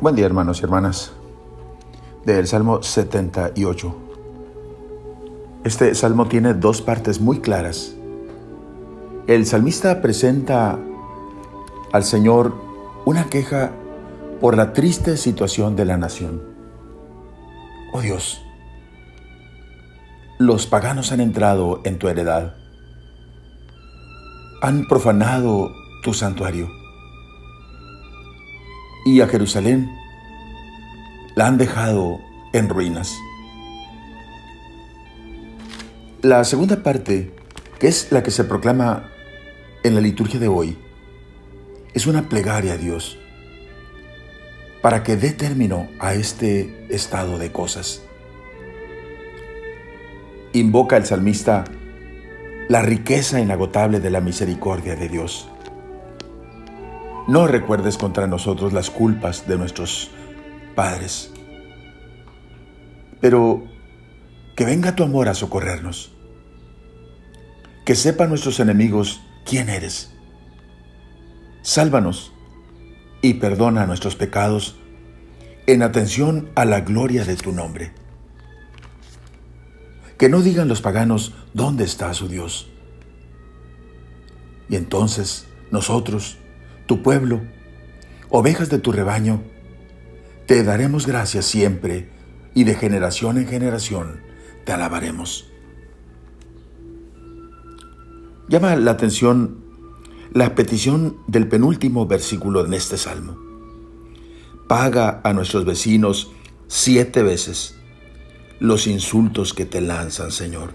Buen día hermanos y hermanas del Salmo 78. Este salmo tiene dos partes muy claras. El salmista presenta al Señor una queja por la triste situación de la nación. Oh Dios, los paganos han entrado en tu heredad, han profanado tu santuario y a Jerusalén la han dejado en ruinas. La segunda parte, que es la que se proclama en la liturgia de hoy, es una plegaria a Dios para que dé término a este estado de cosas. Invoca el salmista la riqueza inagotable de la misericordia de Dios. No recuerdes contra nosotros las culpas de nuestros padres, pero que venga tu amor a socorrernos. Que sepan nuestros enemigos quién eres. Sálvanos y perdona nuestros pecados en atención a la gloria de tu nombre. Que no digan los paganos dónde está su Dios. Y entonces nosotros, tu pueblo, ovejas de tu rebaño, te daremos gracias siempre y de generación en generación te alabaremos. Llama la atención la petición del penúltimo versículo en este salmo. Paga a nuestros vecinos siete veces los insultos que te lanzan, Señor.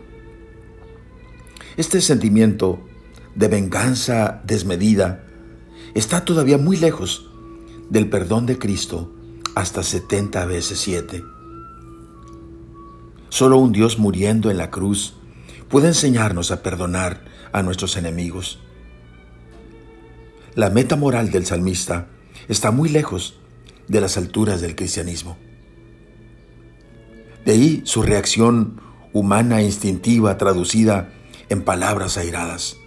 Este sentimiento de venganza desmedida está todavía muy lejos del perdón de Cristo hasta 70 veces 7. Solo un Dios muriendo en la cruz puede enseñarnos a perdonar a nuestros enemigos. La meta moral del salmista está muy lejos de las alturas del cristianismo. De ahí su reacción humana e instintiva traducida en palabras airadas.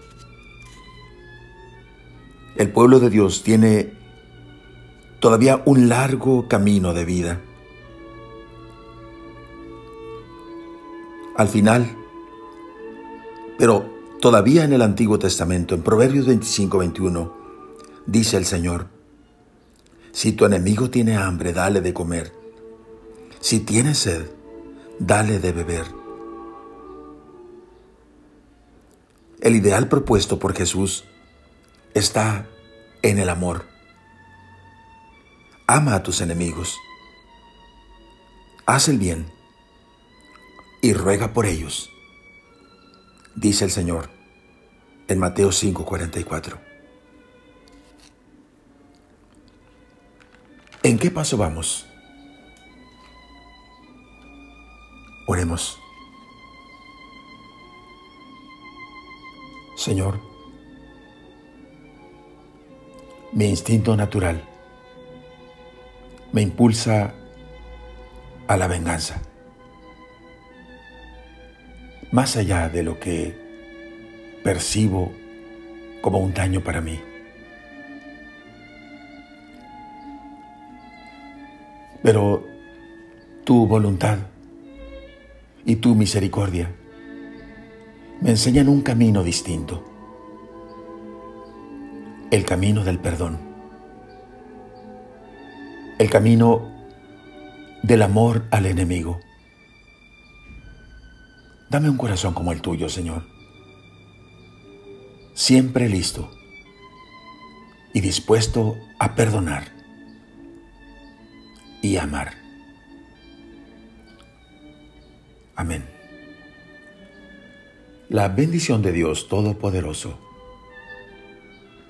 El pueblo de Dios tiene todavía un largo camino de vida. Al final, pero todavía en el Antiguo Testamento, en Proverbios 25, 21, dice el Señor, si tu enemigo tiene hambre, dale de comer. Si tiene sed, dale de beber. El ideal propuesto por Jesús está en el amor. Ama a tus enemigos. Haz el bien y ruega por ellos, dice el Señor en Mateo 5:44. ¿En qué paso vamos? Oremos. Señor, mi instinto natural me impulsa a la venganza, más allá de lo que percibo como un daño para mí. Pero tu voluntad y tu misericordia me enseñan un camino distinto, el camino del perdón, el camino del amor al enemigo. Dame un corazón como el tuyo, Señor, siempre listo y dispuesto a perdonar y amar. Amén. La bendición de Dios Todopoderoso,